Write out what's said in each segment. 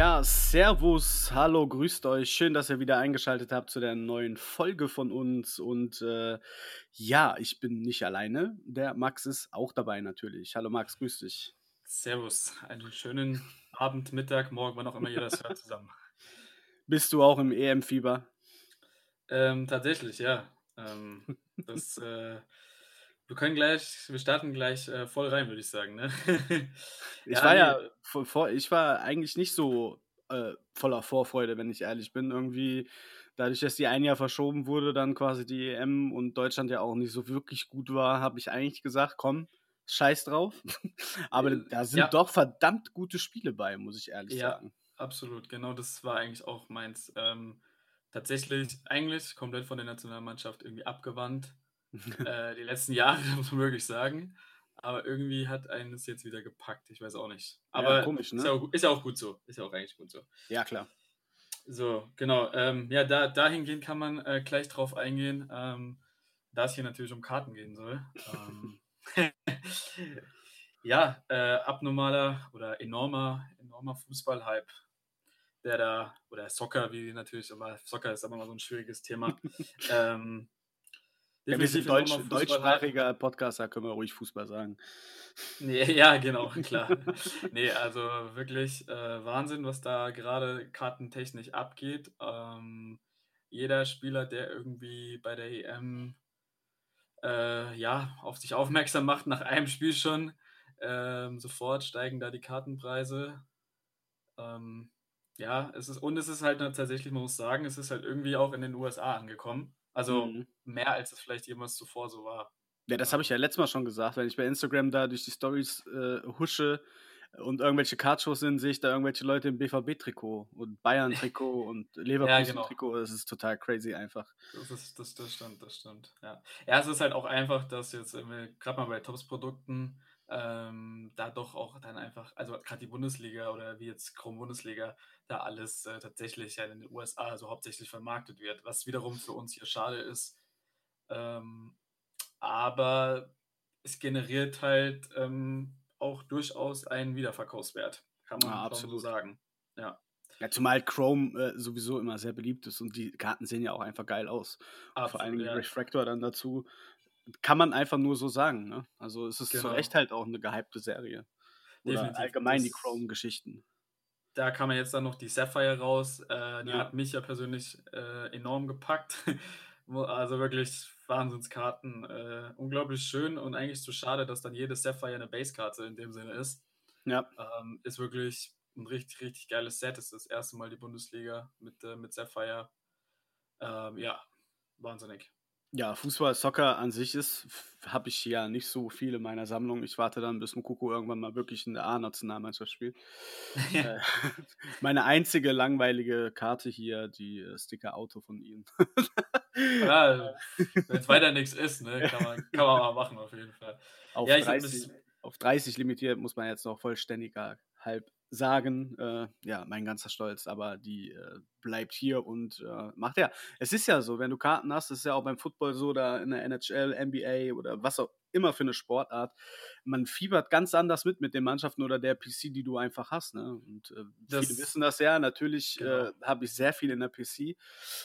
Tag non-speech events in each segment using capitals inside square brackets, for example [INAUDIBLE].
Ja, Servus, hallo, grüßt euch. Schön, dass ihr wieder eingeschaltet habt zu der neuen Folge von uns. Und äh, ja, ich bin nicht alleine. Der Max ist auch dabei natürlich. Hallo Max, grüß dich. Servus, einen schönen Abend, Mittag, Morgen, wann auch immer ihr das hört zusammen. Bist du auch im EM-Fieber? Ähm, tatsächlich, ja. Ähm, [LAUGHS] das, äh, wir können gleich, wir starten gleich äh, voll rein, würde ich sagen. Ne? [LAUGHS] ich ja, war ja, vor, ich war eigentlich nicht so äh, voller Vorfreude, wenn ich ehrlich bin. Irgendwie, dadurch, dass die ein Jahr verschoben wurde, dann quasi die EM und Deutschland ja auch nicht so wirklich gut war, habe ich eigentlich gesagt, komm, scheiß drauf. [LAUGHS] Aber äh, da sind ja. doch verdammt gute Spiele bei, muss ich ehrlich ja, sagen. Absolut, genau das war eigentlich auch meins. Ähm, tatsächlich, eigentlich komplett von der Nationalmannschaft irgendwie abgewandt [LAUGHS] äh, die letzten Jahre, [LAUGHS] muss man wirklich sagen. Aber irgendwie hat einen es jetzt wieder gepackt. Ich weiß auch nicht. Aber ja, komisch, ne? ist, ja auch, ist, ja auch, gut so. Ist ja auch eigentlich gut so. Ja, klar. So, genau. Ähm, ja, da, dahingehend kann man äh, gleich drauf eingehen, ähm, da es hier natürlich um Karten gehen soll. Ähm, [LAUGHS] ja, äh, abnormaler oder enormer, enormer Fußballhype, der da, oder Soccer, wie natürlich, aber Soccer ist aber mal so ein schwieriges Thema. ähm, ja, wir sind Deutsch, deutschsprachiger Podcaster, können wir ruhig Fußball sagen. Nee, [LAUGHS] ja, genau, klar. nee, also wirklich äh, Wahnsinn, was da gerade kartentechnisch abgeht. Ähm, jeder Spieler, der irgendwie bei der EM äh, ja, auf sich aufmerksam macht, nach einem Spiel schon, ähm, sofort steigen da die Kartenpreise. Ähm, ja, es ist, und es ist halt tatsächlich, man muss sagen, es ist halt irgendwie auch in den USA angekommen. Also mhm. mehr als es vielleicht jemals zuvor so war. Ja, das habe ich ja letztes Mal schon gesagt. Wenn ich bei Instagram da durch die Stories äh, husche und irgendwelche Cardshows sind, sehe ich da irgendwelche Leute im BVB-Trikot und Bayern-Trikot [LAUGHS] und Leverkusen-Trikot. Genau. Das ist total crazy einfach. Das, ist, das, das stimmt, das stimmt. Ja. ja, es ist halt auch einfach, dass jetzt gerade mal bei Tops-Produkten ähm, da doch auch dann einfach, also gerade die Bundesliga oder wie jetzt Chrome Bundesliga, da alles äh, tatsächlich ja in den USA, also hauptsächlich vermarktet wird, was wiederum für uns hier schade ist. Ähm, aber es generiert halt ähm, auch durchaus einen Wiederverkaufswert, kann man ja, absolut so sagen. Ja. Ja, zumal Chrome äh, sowieso immer sehr beliebt ist und die Karten sehen ja auch einfach geil aus. Absolut, Vor allem ja. Refractor dann dazu kann man einfach nur so sagen. Ne? Also es ist genau. zu Recht halt auch eine gehypte Serie. Oder Definitiv. allgemein die Chrome-Geschichten. Da kam ja jetzt dann noch die Sapphire raus. Äh, die ja. hat mich ja persönlich äh, enorm gepackt. [LAUGHS] also wirklich Wahnsinnskarten. Äh, unglaublich schön und eigentlich zu schade, dass dann jede Sapphire eine Basekarte in dem Sinne ist. Ja. Ähm, ist wirklich ein richtig, richtig geiles Set. Das ist das erste Mal die Bundesliga mit, äh, mit Sapphire. Ähm, ja, wahnsinnig. Ja, Fußball, Soccer an sich ist, habe ich ja nicht so viel in meiner Sammlung. Ich warte dann, bis Mukoko irgendwann mal wirklich in der A-Nationalmannschaft spielt. [LAUGHS] Ja. Äh, [LAUGHS] meine einzige langweilige Karte hier, die äh, Sticker-Auto von ihnen. [LAUGHS] ja, wenn es weiter nichts ist, ne, kann, man, kann man mal machen auf jeden Fall. Auf, ja, 30, auf 30 limitiert muss man jetzt noch vollständiger halb sagen, äh, ja, mein ganzer Stolz, aber die äh, bleibt hier und äh, macht ja. Es ist ja so, wenn du Karten hast, ist ja auch beim Football so, da in der NHL, NBA oder was auch immer für eine Sportart, man fiebert ganz anders mit mit den Mannschaften oder der PC, die du einfach hast. Ne? Und äh, das, viele wissen das ja. Natürlich genau. äh, habe ich sehr viel in der PC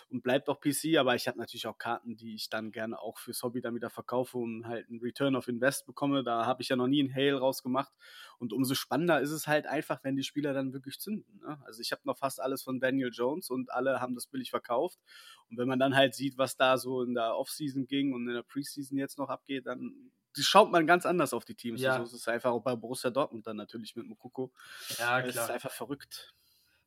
und bleibt auch PC, aber ich habe natürlich auch Karten, die ich dann gerne auch fürs Hobby dann wieder verkaufe und halt einen Return of Invest bekomme. Da habe ich ja noch nie einen Hail rausgemacht. Und umso spannender ist es halt einfach, wenn die Spieler dann wirklich zünden. Ne? Also ich habe noch fast alles von Daniel Jones und alle haben das billig verkauft. Und wenn man dann halt sieht, was da so in der Offseason ging und in der Preseason jetzt noch abgeht, dann schaut man ganz anders auf die Teams. Ja. So ist es einfach auch bei Borussia Dortmund dann natürlich mit Mokoko. Ja, klar. Das ist einfach verrückt.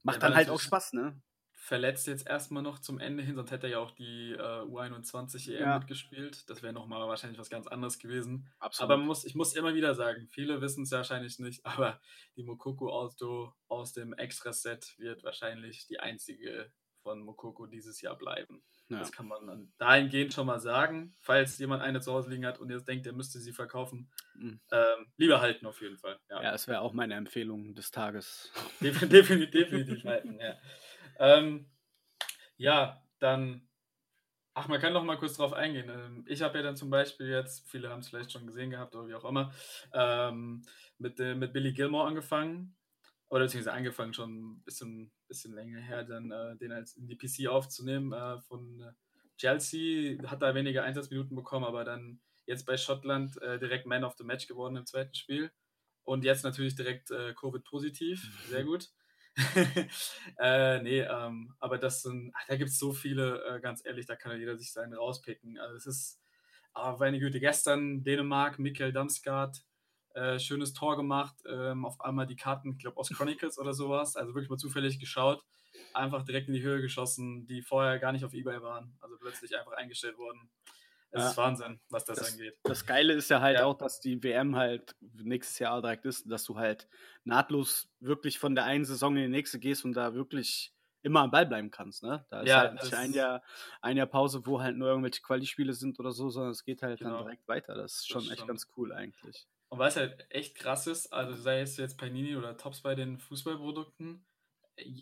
Macht ja, dann halt auch Spaß, ne? Verletzt jetzt erstmal noch zum Ende hin, sonst hätte er ja auch die äh, U21 EM ja. mitgespielt. Das wäre nochmal wahrscheinlich was ganz anderes gewesen. Absolut. Aber muss, ich muss immer wieder sagen, viele wissen es wahrscheinlich nicht, [LAUGHS] aber die Mokoko-Auto aus dem Extra-Set wird wahrscheinlich die einzige von Mokoko dieses Jahr bleiben. Ja. Das kann man dann dahingehend schon mal sagen, falls jemand eine zu Hause liegen hat und jetzt denkt, er müsste sie verkaufen. Mhm. Ähm, lieber halten auf jeden Fall. Ja, ja das wäre auch meine Empfehlung des Tages. definitiv, definitiv halten, ja. [LAUGHS] Ähm, Ja, dann Ach, man kann noch mal kurz drauf eingehen. Ähm, ich habe ja dann zum Beispiel jetzt, viele haben es vielleicht schon gesehen gehabt oder wie auch immer, ähm, mit, äh, mit Billy Gilmore angefangen. Oder beziehungsweise angefangen schon ein bisschen, bisschen länger her, dann äh, den als in die PC aufzunehmen. Äh, von Chelsea hat da weniger Einsatzminuten bekommen, aber dann jetzt bei Schottland äh, direkt Man of the Match geworden im zweiten Spiel. Und jetzt natürlich direkt äh, Covid-positiv. Sehr [LAUGHS] gut. [LAUGHS] äh, nee, ähm, aber das sind, ach, da gibt es so viele, äh, ganz ehrlich, da kann ja jeder sich seinen rauspicken. Also es ist, aber meine Güte, gestern Dänemark, Mikkel Damsgaard, äh, schönes Tor gemacht, ähm, auf einmal die Karten, ich glaube aus Chronicles oder sowas, also wirklich mal zufällig geschaut, einfach direkt in die Höhe geschossen, die vorher gar nicht auf Ebay waren, also plötzlich einfach eingestellt worden. Es ja. ist Wahnsinn, was das, das, angeht. Das Geile ist ja halt ja. auch, dass die WM halt nächstes Jahr direkt ist, dass du halt nahtlos wirklich von der einen Saison in die nächste gehst und da wirklich immer am Ball bleiben kannst. Ne? Da ist ja, halt nicht ein Jahr, ein Jahr Pause, wo halt nur irgendwelche Quali-Spiele sind oder so, sondern es geht halt genau. dann direkt weiter. Das ist schon das echt ganz cool eigentlich. Und was halt echt krass ist, also sei es jetzt Panini oder Tops bei den Fußballprodukten,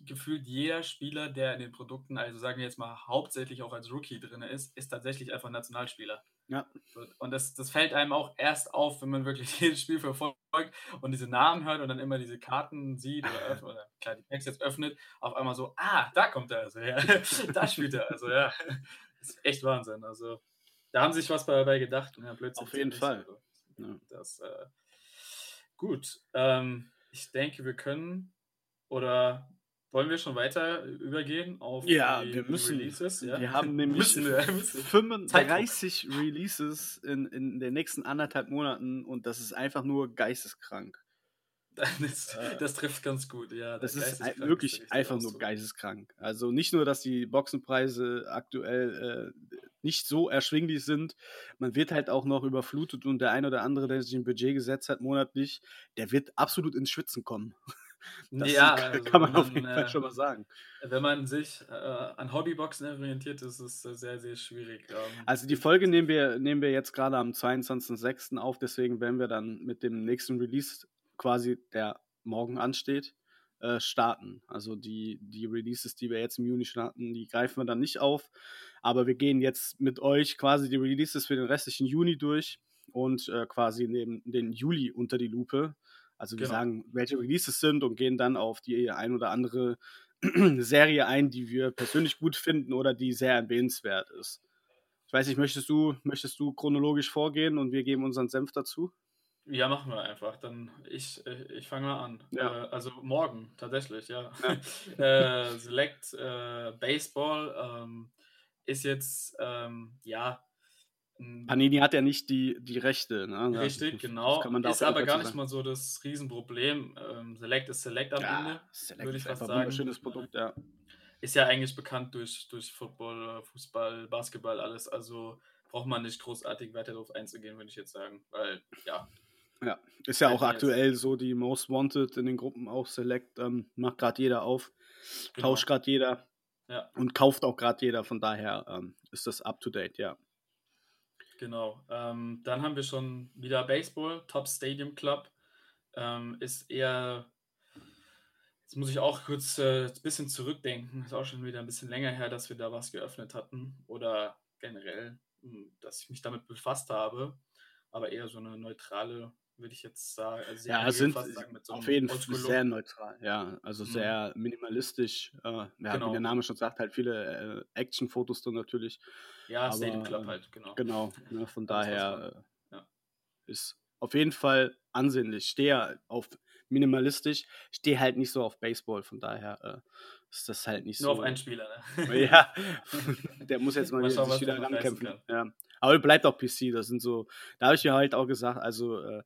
gefühlt jeder Spieler, der in den Produkten, also sagen wir jetzt mal hauptsächlich auch als Rookie drin ist, ist tatsächlich einfach Nationalspieler. Ja. Und das, das fällt einem auch erst auf, wenn man wirklich [LAUGHS] jedes Spiel verfolgt und diese Namen hört und dann immer diese Karten sieht oder, öffnet, oder klar, die Packs jetzt öffnet, auf einmal so, ah, da kommt er also her, [LAUGHS] da spielt er also, ja. Das ist echt Wahnsinn. Also, da haben sich was dabei gedacht. Ja, auf jeden Fall. Ja. Das, äh, gut. Ähm, ich denke, wir können oder wollen wir schon weiter übergehen auf ja, die, wir müssen, Releases? Ja, wir haben [LAUGHS] nämlich müssen wir, 35 Releases in, in den nächsten anderthalb Monaten und das ist einfach nur geisteskrank. [LAUGHS] Das, äh, das trifft ganz gut, ja. Das ist wirklich ist einfach nur geisteskrank. Also nicht nur, dass die Boxenpreise aktuell äh, nicht so erschwinglich sind, man wird halt auch noch überflutet und der ein oder andere, der sich ein Budget gesetzt hat monatlich, der wird absolut ins Schwitzen kommen. [LAUGHS] Das ja, [LAUGHS] also kann man, man auf jeden Fall äh, schon mal sagen. Wenn man sich äh, an Hobbyboxen orientiert, ist es sehr, sehr schwierig. Ähm, also die Folge nehmen wir, nehmen wir jetzt gerade am 22.06. auf, deswegen werden wir dann mit dem nächsten Release quasi, der morgen ansteht, äh, starten. Also die, die Releases, die wir jetzt im Juni starten, die greifen wir dann nicht auf. Aber wir gehen jetzt mit euch quasi die Releases für den restlichen Juni durch und äh, quasi nehmen den Juli unter die Lupe also wir genau. sagen, welche Releases sind und gehen dann auf die ein oder andere [CLEARS THROAT] Serie ein, die wir persönlich gut finden oder die sehr erwähnenswert ist. Ich weiß nicht, möchtest du, möchtest du chronologisch vorgehen und wir geben unseren Senf dazu? Ja, machen wir einfach. Dann ich, äh, ich fange mal an. Ja. Äh, also morgen tatsächlich, ja. ja. [LAUGHS] äh, Select äh, Baseball ähm, ist jetzt ähm, ja. Panini hat ja nicht die, die Rechte. Ne? Richtig, genau. Das ist aber gar nicht mal so das Riesenproblem. Ähm, Select ist Select am ja, Ende. Select würde ich ist einfach sagen. ein schönes Produkt, ja. Ist ja eigentlich bekannt durch, durch Football, Fußball, Basketball, alles. Also braucht man nicht großartig weiter darauf einzugehen, würde ich jetzt sagen. Weil, ja. Ja, ist ja auch aktuell so die Most Wanted in den Gruppen auch Select. Ähm, macht gerade jeder auf, genau. tauscht gerade jeder ja. und kauft auch gerade jeder. Von daher ähm, ist das up to date, ja. Genau. Ähm, dann haben wir schon wieder Baseball, Top Stadium Club. Ähm, ist eher, jetzt muss ich auch kurz äh, ein bisschen zurückdenken, ist auch schon wieder ein bisschen länger her, dass wir da was geöffnet hatten oder generell, hm, dass ich mich damit befasst habe, aber eher so eine neutrale würde ich jetzt sagen, also ja, sind sagen, so auf jeden Fall sehr neutral, ja, also mhm. sehr minimalistisch. Äh, ja, genau. wie der Name schon sagt, halt viele äh, Action-Fotos dann natürlich. Ja, aber, Stadium Club halt, genau. Genau, ne, von daher äh, ja. ist auf jeden Fall ansehnlich. Stehe auf minimalistisch, stehe halt nicht so auf Baseball, von daher äh, ist das halt nicht Nur so. Nur auf einen Spieler, ne? [LAUGHS] ja, [LAUGHS] der muss jetzt mal, mal schauen, sich wieder rankämpfen. Ja. Aber bleibt auch PC, das sind so, da habe ich mir halt auch gesagt, also äh,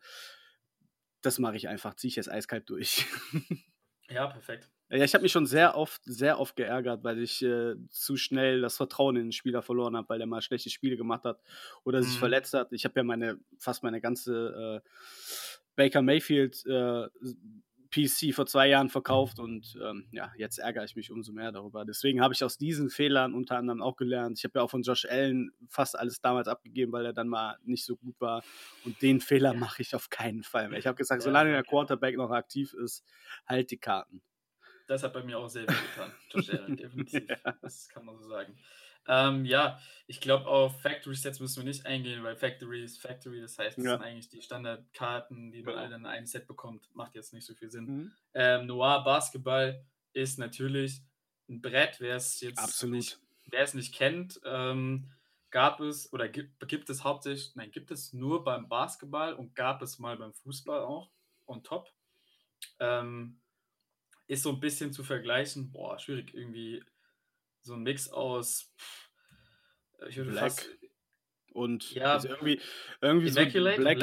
das mache ich einfach, ziehe ich jetzt eiskalt durch. [LAUGHS] ja, perfekt. Ja, ich habe mich schon sehr oft, sehr oft geärgert, weil ich äh, zu schnell das Vertrauen in den Spieler verloren habe, weil der mal schlechte Spiele gemacht hat oder sich mhm. verletzt hat. Ich habe ja meine, fast meine ganze äh, Baker Mayfield äh, PC vor zwei Jahren verkauft und ähm, ja, jetzt ärgere ich mich umso mehr darüber. Deswegen habe ich aus diesen Fehlern unter anderem auch gelernt. Ich habe ja auch von Josh Allen fast alles damals abgegeben, weil er dann mal nicht so gut war. Und den Fehler mache ich auf keinen Fall mehr. Ich habe gesagt, solange der Quarterback noch aktiv ist, halt die Karten. das hat bei mir auch sehr weh getan. Josh Allen, [LAUGHS] definitiv. ja. Das kann man so sagen. Ähm, ja, ich glaube, auf Factory Sets müssen wir nicht eingehen, weil Factory ist Factory, das heißt, das ja. sind eigentlich die Standardkarten, die man genau. alle in einem Set bekommt. Macht jetzt nicht so viel Sinn. Mhm. Ähm, Noir Basketball ist natürlich ein Brett, wer es jetzt Absolut. Nicht, wer es nicht kennt. Ähm, gab es oder gibt, gibt es hauptsächlich, nein, gibt es nur beim Basketball und gab es mal beim Fußball auch on top. Ähm, ist so ein bisschen zu vergleichen, boah, schwierig, irgendwie so ein Mix aus ich würde Black fast, und ja, also irgendwie, irgendwie so Black, Black?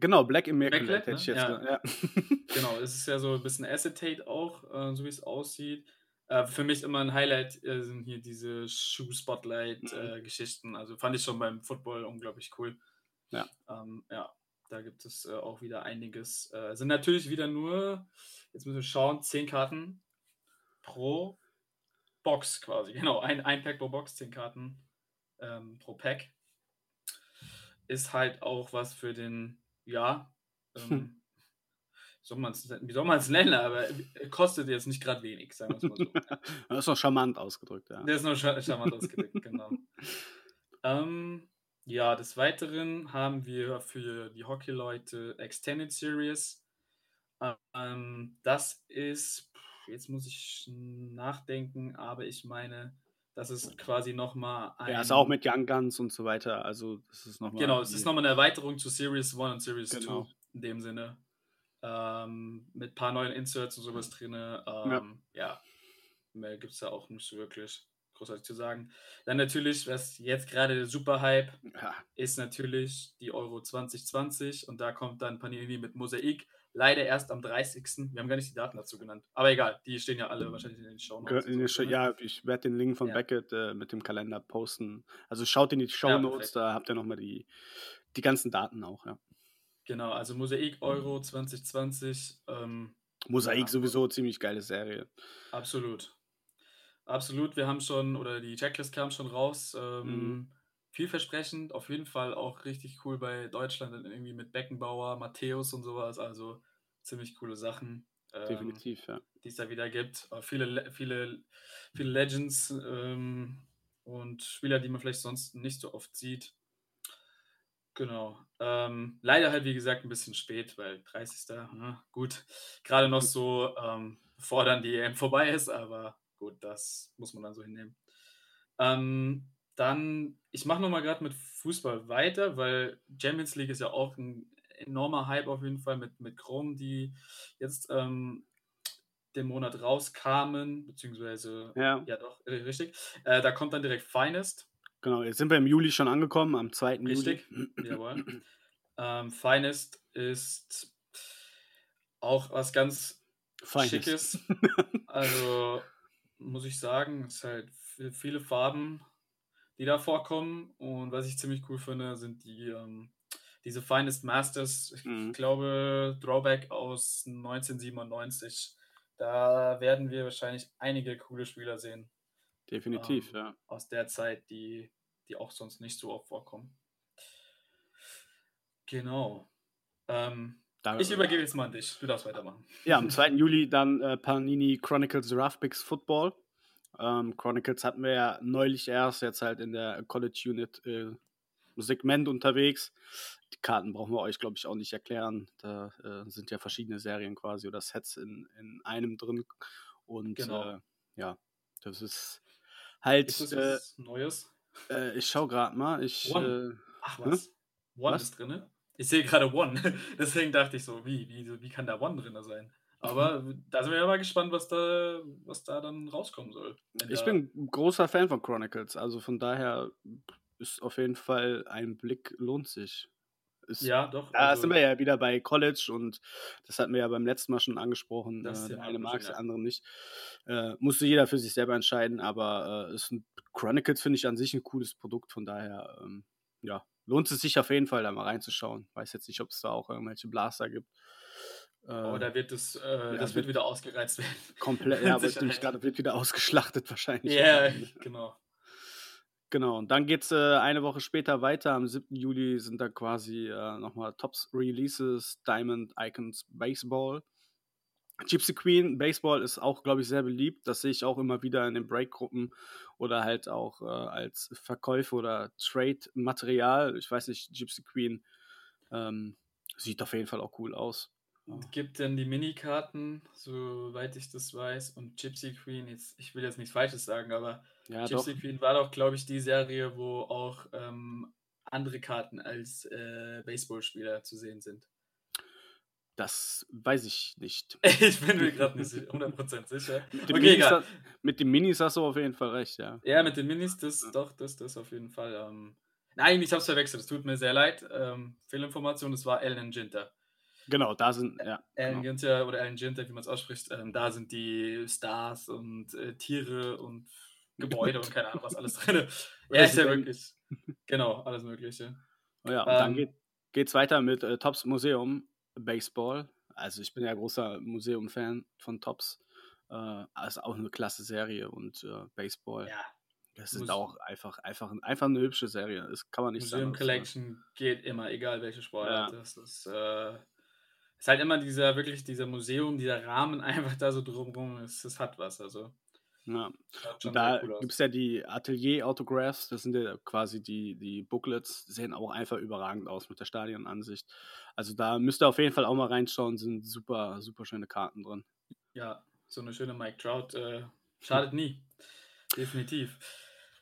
genau, Black Immaculate, Immaculate hätte ich ne? jetzt ja. ja. [LAUGHS] genau, es ist ja so ein bisschen Acetate auch, äh, so wie es aussieht. Äh, für mich immer ein Highlight äh, sind hier diese Shoe-Spotlight-Geschichten. Mhm. Also fand ich schon beim Football unglaublich cool. Ja. Ähm, ja, da gibt es äh, auch wieder einiges. Äh, sind natürlich wieder nur, jetzt müssen wir schauen, 10 Karten pro Box quasi. Genau, ein, ein Pack pro Box, 10 Karten ähm, pro Pack. Ist halt auch was für den, ja, ähm, soll man's, wie soll man es nennen, aber kostet jetzt nicht gerade wenig, sagen wir es mal so. [LAUGHS] das ist noch charmant ausgedrückt, ja. Das ist noch charmant ausgedrückt, genau. [LAUGHS] Ähm, ja, des Weiteren haben wir für die Hockey-Leute Extended Series. Ähm, das ist, jetzt muss ich nachdenken, aber ich meine, das ist quasi nochmal ein. Ja, ist auch mit Young Guns und so weiter. Also, das ist nochmal. Genau, es ist nochmal eine Erweiterung zu Series 1 und Series 2 genau. in dem Sinne ähm, mit ein paar neuen Inserts und sowas drin. Ähm, ja. ja, mehr gibt es da auch nicht so wirklich großartig zu sagen. Dann natürlich, was jetzt gerade der Superhype ja. ist natürlich die Euro 2020 und da kommt dann Panini mit Mosaik. Leider erst am 30. Wir haben gar nicht die Daten dazu genannt. Aber egal, die stehen ja alle wahrscheinlich in den Show Notes. So, ja, ich werde den Link von ja. Beckett äh, mit dem Kalender posten. Also schaut in die Show Notes, ja, da habt ihr nochmal die, die ganzen Daten auch, ja. Genau, also Mosaik Euro 2020. Ähm, Mosaik ja, sowieso ziemlich geile Serie. Absolut. Absolut. Wir haben schon, oder die Checklist kam schon raus. Ähm, mhm. Vielversprechend, auf jeden Fall auch richtig cool bei Deutschland, irgendwie mit Beckenbauer, Matthäus und sowas. Also ziemlich coole Sachen. Ähm, Definitiv, ja. Die es da wieder gibt. Aber viele, viele, viele Legends ähm, und Spieler, die man vielleicht sonst nicht so oft sieht. Genau. Ähm, leider halt, wie gesagt, ein bisschen spät, weil 30. Ja, gut, gerade noch so, ähm, bevor dann die EM vorbei ist, aber gut, das muss man dann so hinnehmen. Ähm, dann, ich mache nochmal gerade mit Fußball weiter, weil Champions League ist ja auch ein enormer Hype auf jeden Fall mit, mit Chrome, die jetzt ähm, den Monat rauskamen, beziehungsweise, ja, ja doch, richtig. Äh, da kommt dann direkt Finest. Genau, jetzt sind wir im Juli schon angekommen, am 2. Richtig, Juli. jawohl. [CLEARS THROAT] Ähm, Finest ist auch was ganz Finest. Schickes. [LAUGHS] Also muss ich sagen, es ist halt viele Farben, die da vorkommen. Und was ich ziemlich cool finde, sind die ähm, diese Finest Masters. Ich mhm. glaube, Drawback aus 1997. Da werden wir wahrscheinlich einige coole Spieler sehen. Definitiv, ähm, ja. Aus der Zeit, die, die auch sonst nicht so oft vorkommen. Genau. Ähm, ich übergebe jetzt mal an dich. Du darfst weitermachen. Ja, am 2. Juli dann äh, Panini Chronicles Roughbicks Football. Ähm, Chronicles hatten wir ja neulich erst, jetzt halt in der College Unit äh, Segment unterwegs. Die Karten brauchen wir euch, glaube ich, auch nicht erklären. Da äh, sind ja verschiedene Serien quasi oder Sets in, in einem drin. Und genau. Äh, ja, das ist halt. Ist das äh, Neues? Äh, ich schau gerade mal. Ich, One. Äh, Ach was? Hm? One was? ist drin? Ich sehe gerade One. [LAUGHS] Deswegen dachte ich so, wie, wie, wie kann da One drin sein? Aber [LAUGHS] da sind wir ja mal gespannt, was da, was da dann rauskommen soll. Ich bin großer Fan von Chronicles, also von daher ist auf jeden Fall ein Blick lohnt sich. Ist, ja, doch. Da also, sind wir ja wieder bei College und das hatten wir ja beim letzten Mal schon angesprochen. Äh, der eine mag es, der andere nicht. Äh, musste jeder für sich selber entscheiden, aber äh, ist ein, Chronicles finde ich an sich ein cooles Produkt, von daher ähm, ja, lohnt es sich auf jeden Fall, da mal reinzuschauen. Weiß jetzt nicht, ob es da auch irgendwelche Blaster gibt. Oh, da wird es, äh, ja, das wird wieder ausgereizt werden. Komplett, [LAUGHS] ja, aber gerade wird wieder ausgeschlachtet wahrscheinlich. Ja, yeah, genau. Genau, und dann geht es äh, eine Woche später weiter. Am 7. Juli sind da quasi äh, nochmal Tops Releases, Diamond Icons Baseball. Gypsy Queen Baseball ist auch, glaube ich, sehr beliebt. Das sehe ich auch immer wieder in den Breakgruppen oder halt auch äh, als Verkäufe oder Trade-Material. Ich weiß nicht, Gypsy Queen ähm, sieht auf jeden Fall auch cool aus. Gibt denn die Minikarten, soweit ich das weiß, und Gypsy Queen, jetzt, ich will jetzt nichts Falsches sagen, aber ja, Gypsy doch. Queen war doch, glaube ich, die Serie, wo auch ähm, andere Karten als äh, Baseballspieler zu sehen sind. Das weiß ich nicht. [LAUGHS] ich bin mir gerade nicht 100% sicher. [LAUGHS] mit, den okay, Minis, mit den Minis hast du auf jeden Fall recht, ja. Ja, mit den Minis, das doch, das, das auf jeden Fall. Ähm, nein, ich habe es verwechselt, es tut mir sehr leid. Ähm, Fehlinformation, das war Alan Ginter. Genau, da sind, ja. Alan genau. Ginter oder Alan Ginter, wie man es ausspricht, ähm, da sind die Stars und äh, Tiere und Gebäude und keine Ahnung, was alles drin ist. [LAUGHS] Ja, ist ja wirklich. Genau, alles Mögliche. Oh ja, und ähm, dann geht, es weiter mit äh, Tops Museum Baseball. Also ich bin ja großer Museum-Fan von Tops. Äh, also auch eine klasse Serie und äh, Baseball. Ja. Das ist auch einfach, einfach, einfach eine hübsche Serie. Das kann man nicht Museum sagen. Museum Collection geht immer, egal welche Sportart. Ja. Das ist, äh, ist halt immer dieser, wirklich dieser Museum, dieser Rahmen [LAUGHS] einfach da so drumherum. Es, es hat was. Also ja. Und da cool gibt es ja die Atelier-Autographs, das sind ja quasi die, die Booklets, sehen auch einfach überragend aus mit der Stadionansicht. Also da müsst ihr auf jeden Fall auch mal reinschauen, sind super, super schöne Karten drin. Ja, so eine schöne Mike Trout äh, schadet nie. Definitiv.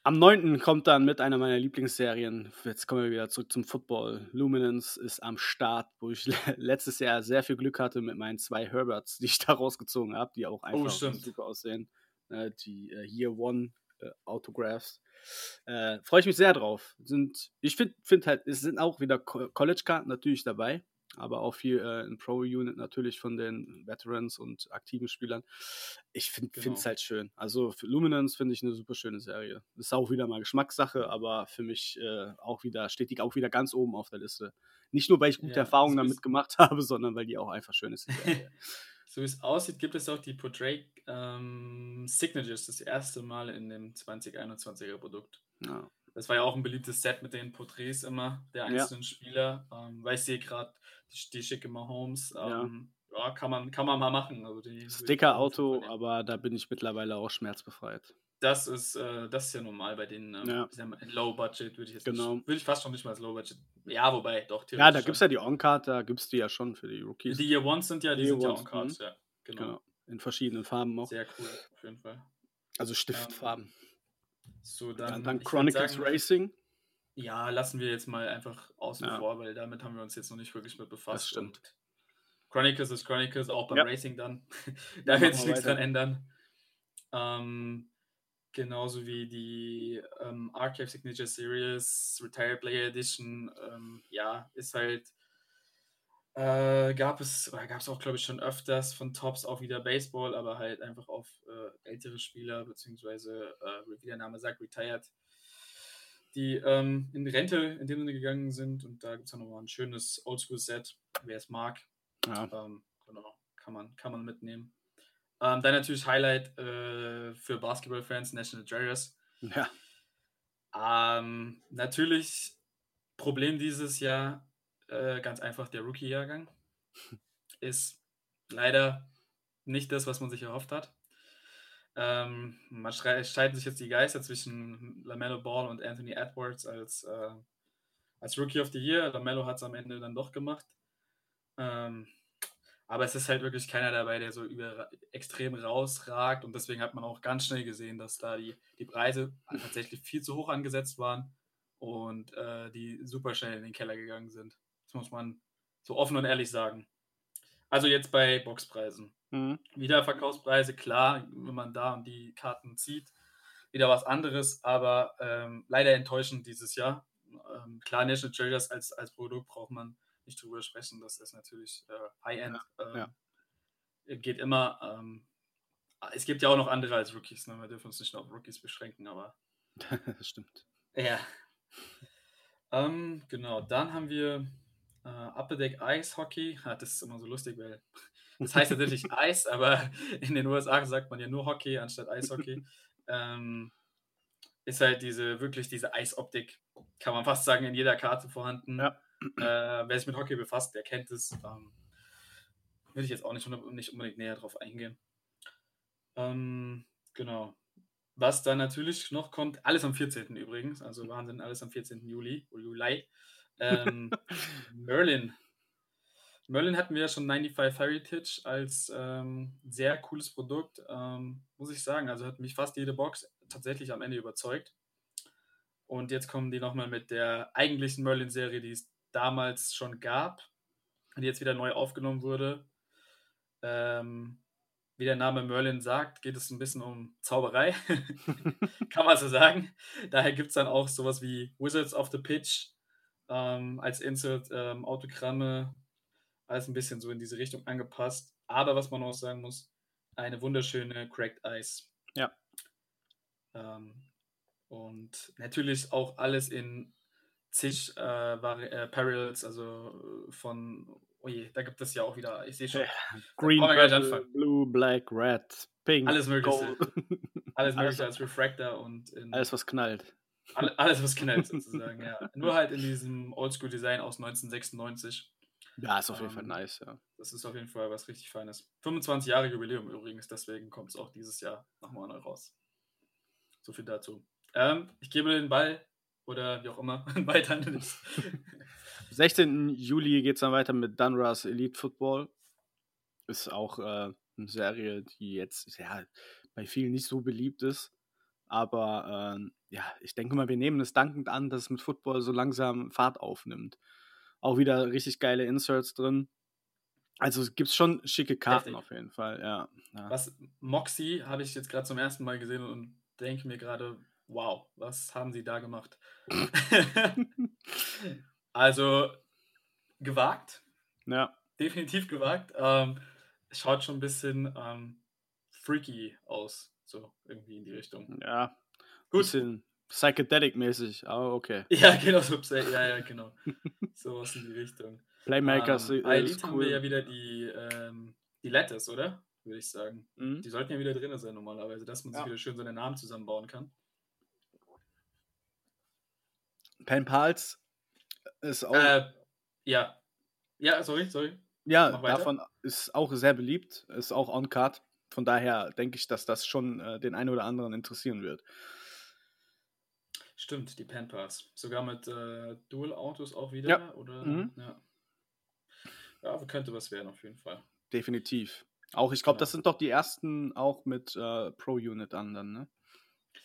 Am 9. kommt dann mit einer meiner Lieblingsserien, jetzt kommen wir wieder zurück zum Football. Luminance ist am Start, wo ich letztes Jahr sehr viel Glück hatte mit meinen zwei Herberts, die ich da [LAUGHS] rausgezogen habe, die auch einfach oh, super aussehen äh, die äh, Year One äh, Autographs. Äh, Freue ich mich sehr drauf. Sind, ich finde find halt, es sind auch wieder College-Karten natürlich dabei, aber auch viel äh, in Pro-Unit natürlich von den Veterans und aktiven Spielern. Ich finde es genau. halt schön. Also für Luminance finde ich eine super schöne Serie. Ist auch wieder mal Geschmackssache, aber für mich äh, auch wieder, steht die auch wieder ganz oben auf der Liste. Nicht nur, weil ich gute ja, Erfahrungen damit gemacht [LAUGHS] habe, sondern weil die auch einfach schön ist. [LAUGHS] so wie es aussieht, gibt es auch die Portrait ähm, Signatures, das erste Mal in dem 2021er Produkt. Ja. Das war ja auch ein beliebtes Set mit den Porträts immer der einzelnen ja. Spieler. Ähm, weil ich sehe gerade die, die schicke Mahomes. Ähm, ja. ja. kann, man, kann man mal machen. Also Sticker-Auto, aber da bin ich mittlerweile auch schmerzbefreit. Das ist, äh, das ist ja normal bei denen. Ähm, ja. Low Budget würde ich jetzt genau. nicht, würde ich fast schon nicht mal als Low Budget. Ja, wobei, doch. Ja, da gibt es ja die On-Card, da gibt es die ja schon für die Rookies. Die Year Ones sind ja, die, die sind ja On-Cards, ja. Genau. genau. In verschiedenen Farben auch. Sehr cool, auf jeden Fall. Also Stiftfarben. Ähm, so, dann, dann, dann Chronicles sagen, Racing. Ja, lassen wir jetzt mal einfach außen ja. vor, weil damit haben wir uns jetzt noch nicht wirklich mit befasst. Das stimmt. Und Chronicles ist Chronicles, auch beim ja. Racing dann. [LAUGHS] da wird sich nichts dran ändern. Ähm, genauso wie die ähm, Archive Signature Series Retired Player Edition. Ähm, ja, ist halt äh, gab es, oder gab es auch, glaube ich, schon öfters von Tops auch wieder Baseball, aber halt einfach auf äh, ältere Spieler, beziehungsweise, äh, wie der Name sagt, retired, die ähm, in Rente in dem Sinne gegangen sind. Und da gibt es auch nochmal ein schönes Oldschool-Set, wer es mag. Ja. Ähm, genau, kann man, kann man mitnehmen. Ähm, dann natürlich Highlight äh, für Basketball-Fans, National Treasures. Ja. Ähm, natürlich Problem dieses Jahr, äh, ganz einfach der Rookie-Jahrgang. [LAUGHS] Ist leider nicht das, was man sich erhofft hat. Ähm, man streiten sich jetzt die Geister zwischen LaMelo Ball und Anthony Edwards als, äh, als Rookie of the Year. LaMelo hat es am Ende dann doch gemacht. Ähm, aber es ist halt wirklich keiner dabei, der so über, extrem rausragt. Und deswegen hat man auch ganz schnell gesehen, dass da die, die Preise tatsächlich viel zu hoch angesetzt waren und äh, die super schnell in den Keller gegangen sind. Das muss man so offen und ehrlich sagen. Also jetzt bei Boxpreisen. Mhm. Wiederverkaufspreise, klar, wenn man da und die Karten zieht, wieder was anderes, aber ähm, leider enttäuschend dieses Jahr. Ähm, klar, National Treasures als, als Produkt braucht man nicht drüber sprechen, das ist natürlich äh, High-End. Ja, ähm, ja. Geht immer. Ähm, es gibt ja auch noch andere als Rookies, ne? wir dürfen uns nicht nur auf Rookies beschränken, aber. [LAUGHS] das stimmt. Ja. Ähm, genau, dann haben wir Uh, Upper Deck Ice Hockey, ja, das ist immer so lustig, weil das heißt natürlich Eis, aber [LAUGHS] in den USA sagt man ja nur Hockey anstatt Eishockey. ähm, ist halt diese, wirklich diese Eisoptik, kann man fast sagen, in jeder Karte vorhanden. Ja. Äh, wer sich mit Hockey befasst, der kennt es. Ähm, Will ich jetzt auch nicht, nicht unbedingt näher drauf eingehen. Ähm, genau. Was dann natürlich noch kommt, alles am 14. übrigens, also Wahnsinn, alles am 14. Juli, Juli. Ähm, [LAUGHS] Merlin. Merlin hatten wir ja schon 95 Heritage als ähm, sehr cooles Produkt, ähm, muss ich sagen. Also hat mich fast jede Box tatsächlich am Ende überzeugt. Und jetzt kommen die nochmal mit der eigentlichen Merlin-Serie, die es damals schon gab, die jetzt wieder neu aufgenommen wurde. Ähm, wie der Name Merlin sagt, geht es ein bisschen um Zauberei, [LAUGHS] kann man so sagen. Daher gibt es dann auch sowas wie Wizards of the Pitch ähm, als Insert, ähm, Autogramme, alles ein bisschen so in diese Richtung angepasst. Aber was man auch sagen muss, eine wunderschöne Cracked Ice. Ja. Ähm, und natürlich auch alles in zig äh, äh, Parallels, also von, oh je, da gibt es ja auch wieder, ich sehe schon. Ja. Green, purple, Blue, Black, Red, Pink, Alles mögliche. Alles [LAUGHS] mögliche als Refractor und alles, was knallt. alles, was knallt, sozusagen, ja. Nur halt in diesem Oldschool-Design aus 1996. Ja, ist auf jeden ähm, Fall nice, ja. Das ist auf jeden Fall was richtig Feines. 25 Jahre Jubiläum übrigens, deswegen kommt es auch dieses Jahr nochmal neu raus. So viel dazu. Ähm, ich gebe den Ball oder wie auch immer weiter an den 16. Juli geht es dann weiter mit Dunras Elite Football. Ist auch äh, eine Serie, die jetzt ja, bei vielen nicht so beliebt ist. Aber äh, ja, ich denke mal, wir nehmen es dankend an, dass es mit Football so langsam Fahrt aufnimmt. Auch wieder richtig geile Inserts drin. Also es gibt schon schicke Karten Richtig. auf jeden Fall, ja. ja. Was Moxie habe ich jetzt gerade zum ersten Mal gesehen und denke mir gerade, wow, was haben sie da gemacht? [LAUGHS] also gewagt. Ja. Definitiv gewagt. Ähm, schaut schon ein bisschen ähm, freaky aus, so irgendwie in die Richtung. Ja. Gut. Bisschen psychedelic-mäßig, aber okay. [LAUGHS] Ja, genau, so, ja, ja, genau. [LAUGHS] so was in die Richtung. Playmakers. Ähm, bei Elite cool. haben wir ja wieder die, ähm, die Letters, oder? Würde ich sagen. Mhm. Die sollten ja wieder drin sein normalerweise, dass man ja. sich wieder schön seine Namen zusammenbauen kann. Pen Pals ist auch. Äh, ja. Ja, sorry, sorry. Ja, davon ist auch sehr beliebt, ist auch on-card. Von daher denke ich, dass das schon äh, den einen oder anderen interessieren wird. Stimmt, die Pen Pals. Sogar mit äh, Dual-Autos auch wieder, ja. oder? Mhm. Ja. ja, könnte was werden auf jeden Fall. Definitiv. Auch, ich glaube, genau. das sind doch die ersten auch mit äh, Pro-Unit an dann, ne?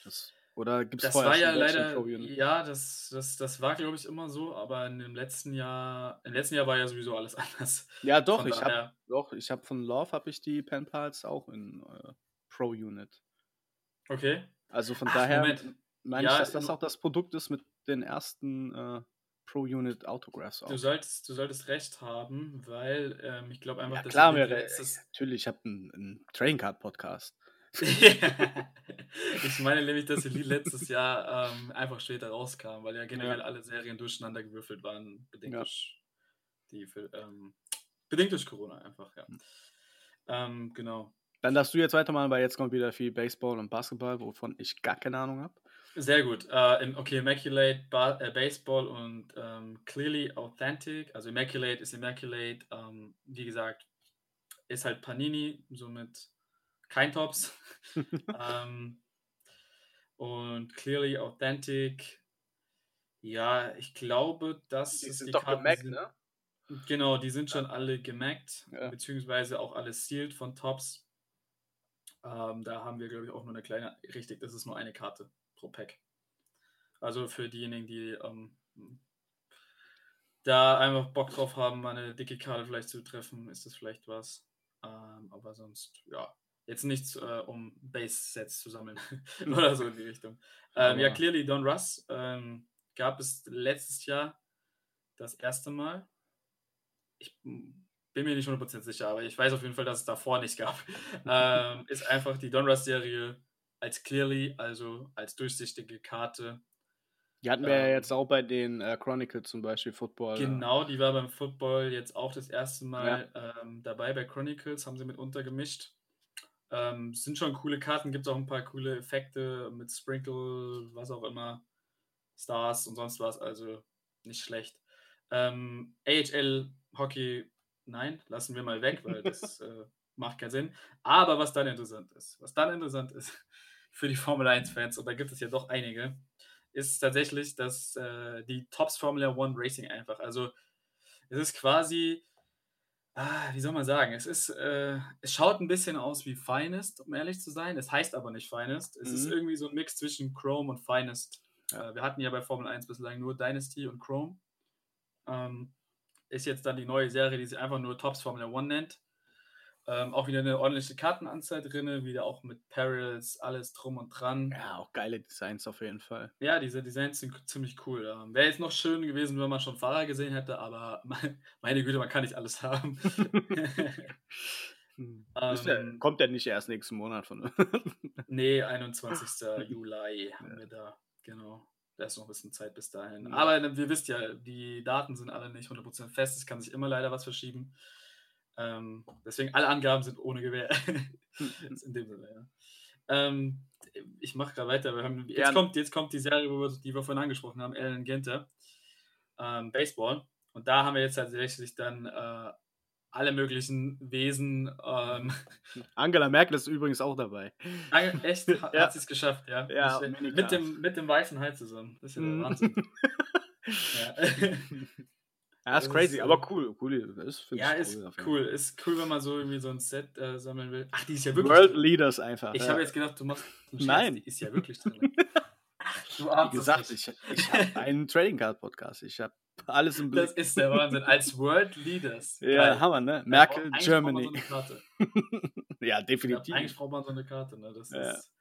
Das oder gibt es vorher war ja leider, ja, das, das, das war, glaube ich, immer so, aber in dem letzten Jahr, im letzten Jahr war ja sowieso alles [LAUGHS] anders. Ja, doch, von ich habe doch, ich habe von Love habe ich die Pen Pals auch in äh, Pro Unit. Okay. Also von Ach, daher meine ja, ich, dass das auch das Produkt ist mit den ersten äh, Pro Unit Autographs. Auch. Du solltest, du solltest recht haben, weil ähm, ich glaube einfach, ja, dass klar, wäre, letztes... natürlich, ich habe einen, einen Train Card Podcast. [LAUGHS] ich meine nämlich, dass Elite letztes Jahr ähm, einfach später rauskam, weil ja generell ja. alle Serien durcheinander gewürfelt waren, bedingt, ja. durch, die, ähm, bedingt durch Corona einfach, ja. Hm. Ähm, genau. Dann darfst du jetzt weitermachen, weil jetzt kommt wieder viel Baseball und Basketball, wovon ich gar keine Ahnung habe. Sehr gut. Uh, okay, Immaculate ba äh, Baseball und ähm, Clearly Authentic. Also Immaculate ist Immaculate. Ähm, wie gesagt, ist halt Panini, somit kein Tops. [LAUGHS] ähm, und Clearly Authentic, ja, ich glaube, dass die sind die doch Karten gemackt, sind, ne? Genau, die sind schon alle gemackt, ja. beziehungsweise auch alle sealed von Tops. Ähm, da haben wir, glaube ich, auch nur eine kleine, richtig, das ist nur eine Karte pro Pack. Also für diejenigen, die ähm, da einfach Bock drauf haben, mal eine dicke Karte vielleicht zu treffen, ist das vielleicht was. Ähm, aber sonst, ja, Jetzt nichts, äh, um Base-Sets zu sammeln [LAUGHS] oder so in die Richtung. Ähm, ja, clearly Don Russ ähm, gab es letztes Jahr das erste Mal. Ich bin mir nicht 100% sicher, aber ich weiß auf jeden Fall, dass es davor nicht gab. [LAUGHS] ähm, ist einfach die Don Russ-Serie als Clearly, also als durchsichtige Karte. Die hatten wir ja ähm, jetzt auch bei den äh, Chronicles zum Beispiel, Football. Genau, die war beim Football jetzt auch das erste Mal ja. ähm, dabei bei Chronicles, haben sie mit untergemischt. Ähm, sind schon coole Karten, gibt es auch ein paar coole Effekte mit Sprinkle, was auch immer, Stars und sonst was, also nicht schlecht. Ähm, AHL Hockey nein, lassen wir mal weg, weil das [LAUGHS] äh, macht keinen Sinn. Aber was dann interessant ist, was dann interessant ist für die Formel 1-Fans, und da gibt es ja doch einige, ist tatsächlich dass äh, die Tops Formula One Racing einfach. Also es ist quasi, ah, wie soll man sagen, es ist, äh, es schaut ein bisschen aus wie Finest, um ehrlich zu sein. Es heißt aber nicht Finest. Es mhm. ist irgendwie so ein Mix zwischen Chrome und Finest. Äh, wir hatten ja bei Formel 1 bislang nur Dynasty und Chrome. Ähm, ist jetzt dann die neue Serie, die sich einfach nur Tops Formula One nennt. Ähm, auch wieder eine ordentliche Kartenanzahl drin, wieder auch mit Perils, alles drum und dran. Ja, auch geile Designs auf jeden Fall. Ja, diese Designs sind ziemlich cool. Ähm, Wäre jetzt noch schön gewesen, wenn man schon Fahrer gesehen hätte, aber [LAUGHS] meine Güte, man kann nicht alles haben. [LAUGHS] Hm. ähm, kommt der nicht erst nächsten Monat von? [LAUGHS] nee, 21. Juli haben wir da, genau. Da ist noch ein bisschen Zeit bis dahin. Aber ne, wir wisst ja, die Daten sind alle nicht 100% fest. Es kann sich immer leider was verschieben. Ähm, deswegen alle Angaben sind ohne Gewähr. [LAUGHS] in dem Sinne, ja. Ähm, ich mache gerade weiter. Haben, jetzt, kommt, jetzt kommt die Serie, die wir vorhin angesprochen haben, Ellen Genter, ähm, Baseball. Und da haben wir jetzt tatsächlich dann äh, alle möglichen Wesen. Ähm, [LAUGHS] Angela Merkel ist übrigens auch dabei. Echt? [LAUGHS] Hat ja. sie es geschafft, ja. ja mit, dem, mit dem weißen Hai zusammen. Das ist ja der mhm. Wahnsinn. ja. Ja, ist crazy, ist, aber cool. cool ist, ja, ist cool, cool. Ist cool, wenn man so irgendwie so ein Set äh, sammeln will. Ach, die ist ja wirklich. World drin. Leaders einfach. Ich ja. habe jetzt gedacht, du machst Nein. Die ist ja wirklich drin. [LAUGHS] du Wie gesagt, ich, ich habe [LAUGHS] einen Trading Card Podcast. Ich habe alles im Blick. Das ist der Wahnsinn. Als World Leaders. [LAUGHS] Ja. Hammer, ne? Merkel, Germany. So ja, definitiv. Ja, eigentlich braucht man so eine Karte, ne? Das ja. ist.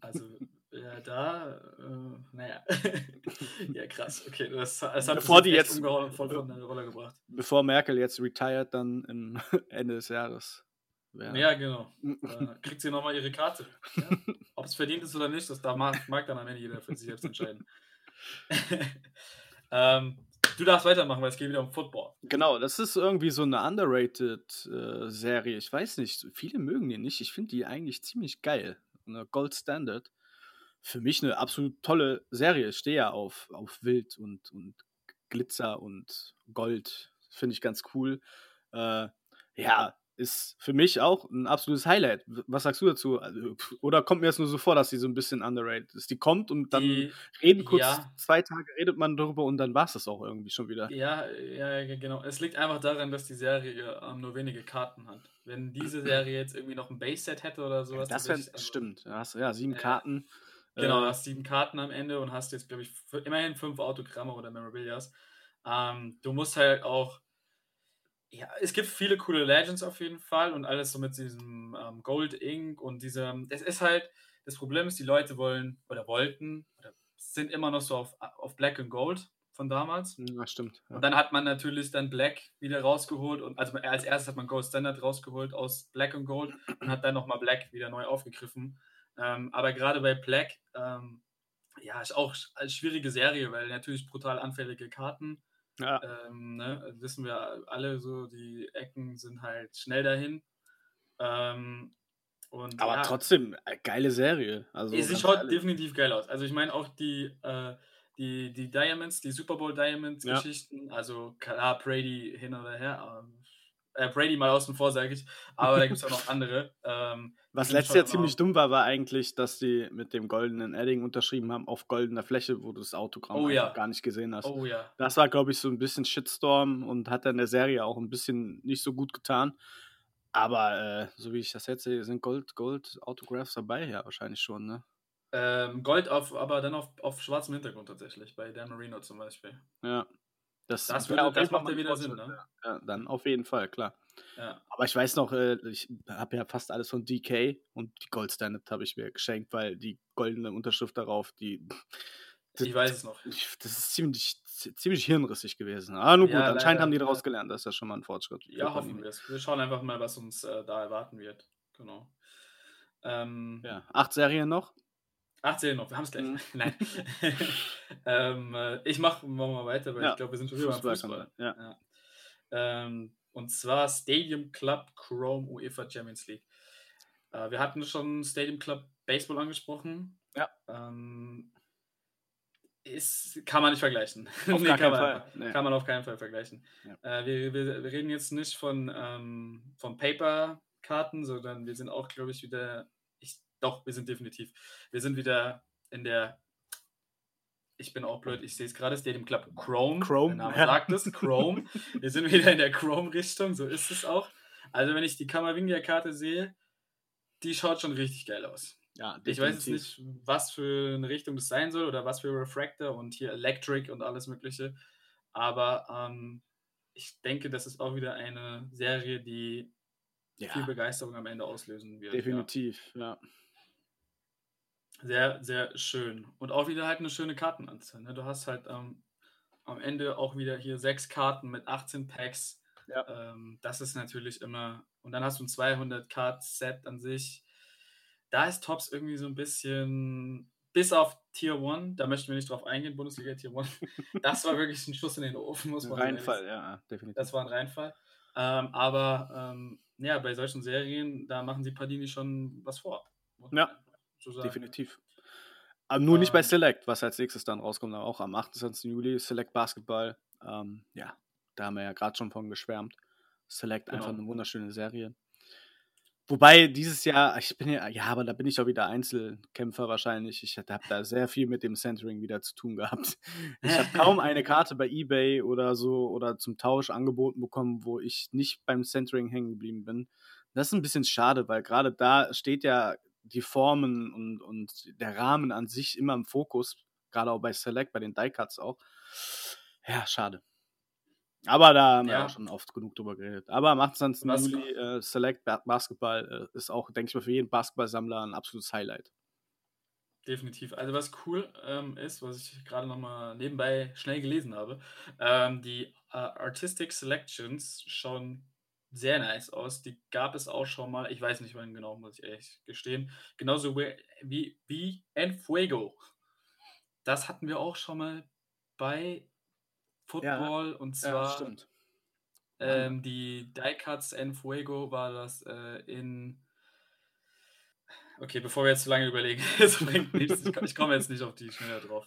Also, ja, da, äh, naja. [LAUGHS] ja, krass. Okay, das, das hat bevor die jetzt umgehauen und voll von der Rolle gebracht. Bevor Merkel jetzt retired, dann im [LAUGHS] Ende des Jahres. Ja, ja genau. äh, kriegt sie nochmal ihre Karte. Ja? Ob es verdient ist oder nicht, das da mag, mag dann am Ende jeder für sich selbst entscheiden. [LAUGHS] ähm, du darfst weitermachen, weil es geht wieder um Football. Genau, das ist irgendwie so eine underrated äh, Serie. Ich weiß nicht, viele mögen die nicht. Ich finde die eigentlich ziemlich geil. Eine Gold Standard für mich eine absolut tolle Serie. Ich stehe ja auf, auf Wild und, und Glitzer und Gold. Finde ich ganz cool. Äh, ja, ist für mich auch ein absolutes Highlight. Was sagst du dazu? Also, oder kommt mir das nur so vor, dass sie so ein bisschen underrated ist? Die kommt und dann die, reden kurz ja. zwei Tage, redet man darüber und dann war es das auch irgendwie schon wieder. Ja, ja, genau. Es liegt einfach daran, dass die Serie ähm, nur wenige Karten hat. Wenn diese Serie jetzt irgendwie noch ein Base-Set hätte oder sowas. Das wäre, also, stimmt. Ja, sieben äh, Karten. Genau, du äh, hast sieben Karten am Ende und hast jetzt, glaube ich, immerhin fünf Autogramme oder Memorabilias. Ähm, du musst halt auch, ja, es gibt viele coole Legends auf jeden Fall und alles so mit diesem ähm, Gold Ink und diesem, es ist halt, das Problem ist, die Leute wollen oder wollten oder sind immer noch so auf, auf Black and Gold von damals. Hm, ja, stimmt. Ja. Und dann hat man natürlich dann Black wieder rausgeholt und also als erstes hat man Gold Standard rausgeholt aus Black and Gold und hat dann nochmal Black wieder neu aufgegriffen. Ähm, aber gerade bei Black, ähm, ja, ist auch eine schwierige Serie, weil natürlich brutal anfällige Karten. Ja. Ähm, ne, wissen wir alle so, die Ecken sind halt schnell dahin. Ähm, und, aber ja, trotzdem, äh, geile Serie. Also, sie schaut ehrlich. definitiv geil aus. Also ich meine auch die, äh, die, die Diamonds, die Super Bowl Diamonds Geschichten, ja. also klar, Brady hin oder her, äh, Brady mal außen vor, sage ich. Aber da gibt es auch noch andere. Ähm, Was letztes Jahr ziemlich dumm war, war eigentlich, dass die mit dem goldenen Edding unterschrieben haben auf goldener Fläche, wo du das Autogramm oh, ja. gar nicht gesehen hast. Oh ja. Das war, glaube ich, so ein bisschen Shitstorm und hat dann der Serie auch ein bisschen nicht so gut getan. Aber äh, so wie ich das jetzt sehe, sind Gold, Gold Autographs dabei, ja, wahrscheinlich schon, ne? Ähm, Gold auf, aber dann auf, auf schwarzem Hintergrund tatsächlich, bei Dan Marino zum Beispiel. Ja, das, das, würde, das macht ja wieder Sinn, ne? Ja, dann auf jeden Fall, klar. Ja. Aber ich weiß noch, äh, ich habe ja fast alles von DK und die Gold Standard habe ich mir geschenkt, weil die goldene Unterschrift darauf, die. Das, ich weiß es noch. Das ist ziemlich, ziemlich hirnrissig gewesen. Ah, nur gut, ja, anscheinend leider, haben die daraus gelernt, das ist ja schon mal ein Fortschritt. Ja, hoffen wir es. Wir schauen einfach mal, was uns äh, da erwarten wird. Genau. Ähm, ja, acht Serien noch. 18 noch, wir haben es gleich. Mhm. [LAUGHS] Nein. [LAUGHS] ähm, äh, ich mache mach mal weiter, weil ja. ich glaube, wir sind schon wieder beim Fußball. Ja. ja. Ähm, und zwar Stadium Club Chrome UEFA Champions League. Äh, wir hatten schon Stadium Club Baseball angesprochen. Ja. Ähm, ist, kann man nicht vergleichen. [LAUGHS] Auf nee, kann, keinen man, Fall. Nee. kann man auf keinen Fall vergleichen. Ja. Äh, wir, wir, wir reden jetzt nicht von, ähm, von Paper-Karten, sondern wir sind auch, glaube ich, wieder. Doch, wir sind definitiv. Wir sind wieder in der. Ich bin auch blöd, ich sehe es gerade, Stadium Club Chrome. Chrome, Der Name ja. sagt es, Chrome. wir sind wieder in der Chrome-Richtung, so ist es auch. Also, wenn ich die Kamavinga-Karte sehe, die schaut schon richtig geil aus. Ja, Ich weiß jetzt definitiv. nicht, was für eine Richtung das sein soll oder was für Refractor und hier Electric und alles Mögliche. Aber ähm, ich denke, das ist auch wieder eine Serie, die viel Ja, Begeisterung am Ende auslösen wird. definitiv. Ja. Ja. Sehr, sehr schön. Und auch wieder halt eine schöne Kartenanzahl. Ne? Du hast halt ähm, am Ende auch wieder hier sechs Karten mit 18 Packs. Ja. Ähm, das ist natürlich immer. Und dann hast du ein 200-Card-Set an sich. Da ist Tops irgendwie so ein bisschen. Bis auf Tier 1, da möchten wir nicht drauf eingehen, Bundesliga Tier 1. [LAUGHS] Das war wirklich ein Schuss in den Ofen, muss man ehrlich Reinfall, ja, definitiv. das war ein Reinfall. Ähm, aber ähm, ja, bei solchen Serien, da machen sie Padini schon was vor. Ja, einfach so sagen. Definitiv. Aber nur nicht bei Ähm, Select, was als nächstes dann rauskommt, aber auch am 28. Juli, Select Basketball. Ähm, ja, da haben wir ja gerade schon von geschwärmt. Select einfach Genau. eine wunderschöne Serie. Wobei dieses Jahr, ich bin ja, ja, aber da bin ich auch wieder Einzelkämpfer wahrscheinlich. Ich habe da sehr viel mit dem Centering wieder zu tun gehabt. [LAUGHS] Ich habe kaum eine Karte bei eBay oder so oder zum Tausch angeboten bekommen, wo ich nicht beim Centering hängen geblieben bin. Das ist ein bisschen schade, weil gerade da steht ja die Formen und, und der Rahmen an sich immer im Fokus, gerade auch bei Select, bei den Die-Cuts auch. Ja, schade. Aber da haben wir Ja. auch schon oft genug drüber geredet. Aber am 28. Was- Juli äh, Select Ba- Basketball äh, ist auch, denke ich mal, für jeden Basketballsammler ein absolutes Highlight. Definitiv. Also was cool ähm, ist, was ich gerade nochmal nebenbei schnell gelesen habe, ähm, die äh, Artistic Selections schauen sehr nice aus. Die gab es auch schon mal, ich weiß nicht wann genau, muss ich ehrlich gestehen. Genauso wie, wie, wie Enfuego. Das hatten wir auch schon mal bei Football und zwar ähm, die Die Cuts Enfuego war das äh, in Okay, bevor wir jetzt zu lange überlegen, [LAUGHS] das bringt nichts. Ich, ich komme jetzt nicht auf die Schnelle drauf.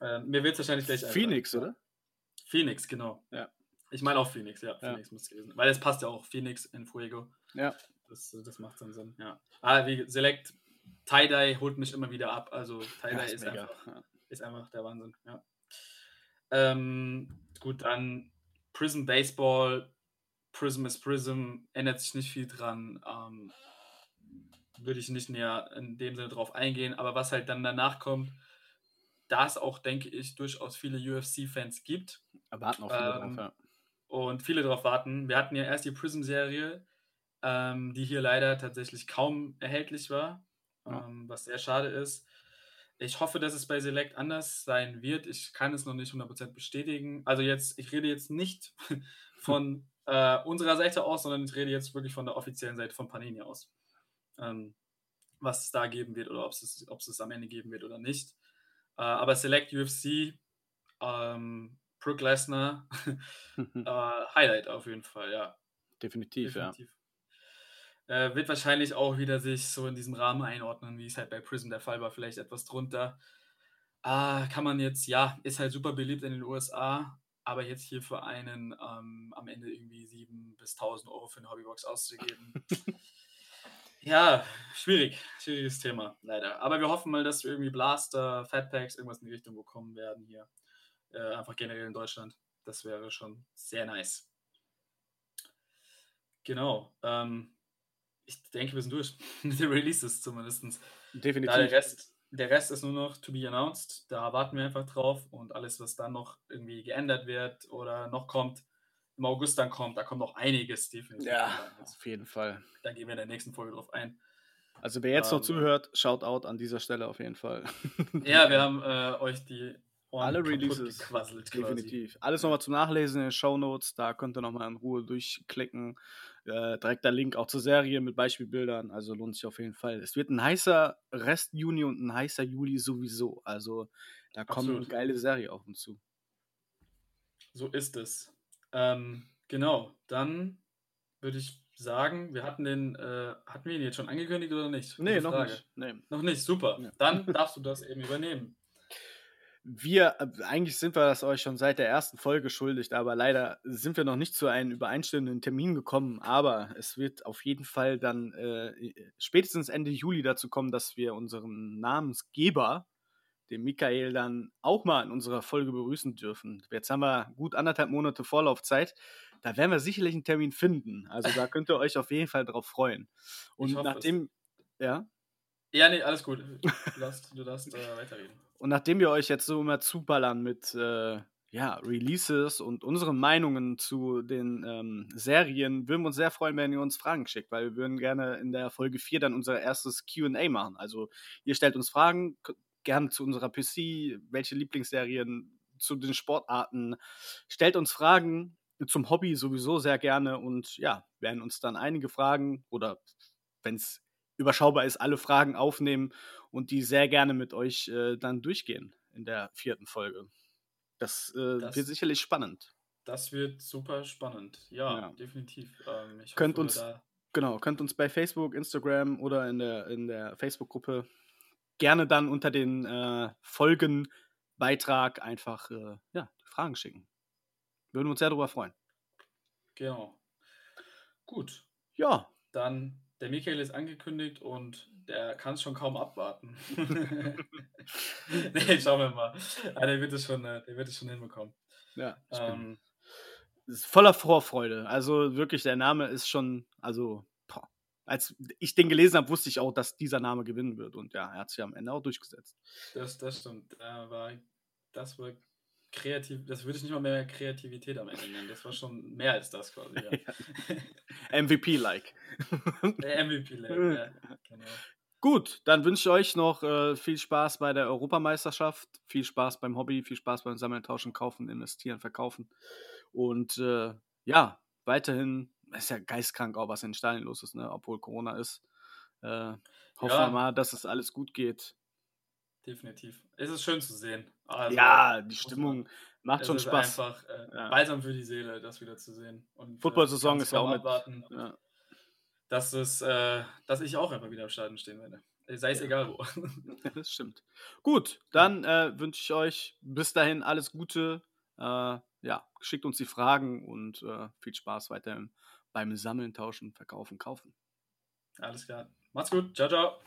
Ähm, mir wird es wahrscheinlich gleich. Phoenix, oder? Phoenix, genau. Ja. Ich meine auch Phoenix, ja. Phoenix muss es gewesen. Weil es passt ja auch Phoenix in Fuego. Ja. Das, das macht dann Sinn, ja. Ah, wie Select, Tie-Dye holt mich immer wieder ab. Also Tie-Dye Ja, ist, ist einfach, Ja. ist einfach der Wahnsinn, ja. Ähm, gut, dann Prism Baseball, Prism is Prism, ändert sich nicht viel dran. Ähm, würde ich nicht näher in dem Sinne drauf eingehen, aber was halt dann danach kommt, da es auch, denke ich, durchaus viele UFC-Fans gibt Erwarten auch viele Ähm, drauf, ja. Und viele darauf warten. Wir hatten ja erst die Prism-Serie, ähm, die hier leider tatsächlich kaum erhältlich war, Ja. ähm, was sehr schade ist. Ich hoffe, dass es bei Select anders sein wird. Ich kann es noch nicht 100% bestätigen. Also jetzt, ich rede jetzt nicht [LAUGHS] von äh, unserer Seite aus, sondern ich rede jetzt wirklich von der offiziellen Seite von Panini aus. Ähm, was es da geben wird oder ob es, ob es es am Ende geben wird oder nicht. Äh, aber Select UFC, ähm, Brook Lesnar, [LAUGHS] äh, Highlight auf jeden Fall, ja. Definitiv, ja. Definitiv. Äh, wird wahrscheinlich auch wieder sich so in diesem Rahmen einordnen, wie es halt bei Prism der Fall war, vielleicht etwas drunter. Ah, kann man jetzt, ja, ist halt super beliebt in den USA, aber jetzt hier für einen ähm, am Ende irgendwie 7.000 bis 1000 Euro für eine Hobbybox auszugeben. [LAUGHS] ja, schwierig, schwieriges Thema, leider. Aber wir hoffen mal, dass wir irgendwie Blaster, Fatpacks, irgendwas in die Richtung bekommen werden hier. Äh, einfach generell in Deutschland. Das wäre schon sehr nice. Genau. Ähm, ich denke, wir sind durch [LAUGHS] mit den Releases zumindest. Da der Definitiv. Rest, der Rest ist nur noch to be announced. Da warten wir einfach drauf und alles, was dann noch irgendwie geändert wird oder noch kommt, im August dann kommt, da kommt noch einiges definitiv. Ja, auf jeden Fall. Da gehen wir in der nächsten Folge drauf ein. Also wer jetzt noch Ähm, zuhört, shout out an dieser Stelle auf jeden Fall. Ja, wir [LAUGHS] haben äh, euch die Alle Releases. gequasselt quasi. Definitiv. Alles nochmal zum Nachlesen in den Show Notes. Da könnt ihr nochmal in Ruhe durchklicken. Äh, direkt der Link auch zur Serie mit Beispielbildern. Also lohnt sich auf jeden Fall. Es wird ein heißer Rest Juni und ein heißer Juli sowieso. Also da kommt Absolut. eine geile Serie auf uns zu. So ist es. Ähm, genau, dann würde ich sagen, wir hatten den, äh, hatten wir ihn jetzt schon angekündigt oder nicht? Nee, Gute noch Frage. nicht. Nee. Noch nicht, super. Ja. Dann darfst du das eben übernehmen. Wir, äh, eigentlich sind wir das euch schon seit der ersten Folge schuldig, aber leider sind wir noch nicht zu einem übereinstimmenden Termin gekommen. Aber es wird auf jeden Fall dann äh, spätestens Ende Juli dazu kommen, dass wir unseren Namensgeber, den Michael, dann auch mal in unserer Folge begrüßen dürfen. Jetzt haben wir gut anderthalb Monate Vorlaufzeit. Da werden wir sicherlich einen Termin finden. Also da könnt ihr euch auf jeden Fall drauf freuen. Und nachdem, es. ja. Ja, nee, alles gut. Du darfst, du darfst äh, weiterreden. Und nachdem wir euch jetzt so immer zuballern mit äh, ja, Releases und unseren Meinungen zu den ähm, Serien, würden wir uns sehr freuen, wenn ihr uns Fragen schickt, weil wir würden gerne in der Folge 4 dann unser erstes QA machen. Also ihr stellt uns Fragen, gerne zu unserer PC, welche Lieblingsserien, zu den Sportarten. Stellt uns Fragen zum Hobby sowieso sehr gerne und ja, werden uns dann einige Fragen oder wenn es überschaubar ist, alle Fragen aufnehmen und die sehr gerne mit euch äh, dann durchgehen in der vierten Folge. Das, äh, das, wird sicherlich spannend. Das wird super spannend. Ja, ja. definitiv. Ähm, könnt uns genau, könnt uns bei Facebook, Instagram oder in der in der Facebook-Gruppe gerne dann unter den äh, Folgenbeitrag einfach äh, ja, Fragen schicken. Würden wir uns sehr darüber freuen. Genau. Gut. Ja. Dann der Michael ist angekündigt und der kann es schon kaum abwarten. [LAUGHS] [LAUGHS] nee, schauen wir mal. Ah, der, wird es schon, äh, der wird es schon hinbekommen. Ja, ähm, ist voller Vorfreude. Also wirklich, der Name ist schon, also boah, als ich den gelesen habe, wusste ich auch, dass dieser Name gewinnen wird. Und ja, er hat sich am Ende auch durchgesetzt. Das, das stimmt. Da war, das war kreativ, das würde ich nicht mal mehr Kreativität am Ende nennen. Das war schon mehr als das quasi. Ja. MVP-like. MVP-like, ja, genau. Gut, dann wünsche ich euch noch äh, viel Spaß bei der Europameisterschaft, viel Spaß beim Hobby, viel Spaß beim Sammeln, Tauschen, Kaufen, Investieren, Verkaufen. Und äh, ja, weiterhin, ist ja geistkrank auch, was in den Stadien los ist, ne? obwohl Corona ist. Äh, hoffen ja. wir mal, dass es alles gut geht. Definitiv. Es ist schön zu sehen. Also, ja, die Stimmung macht schon Spaß. einfach äh, ja. balsam für die Seele, das wieder zu sehen. Und, äh, Football-Saison ist ja auch mit. Ja. Dass, es, äh, dass ich auch einfach wieder im Stadion stehen werde. Sei es ja. egal wo. [LAUGHS] das stimmt. Gut, dann äh, wünsche ich euch bis dahin alles Gute. Äh, ja, schickt uns die Fragen und äh, viel Spaß weiterhin beim Sammeln, Tauschen, Verkaufen, Kaufen. Alles klar. Macht's gut. Ciao, ciao.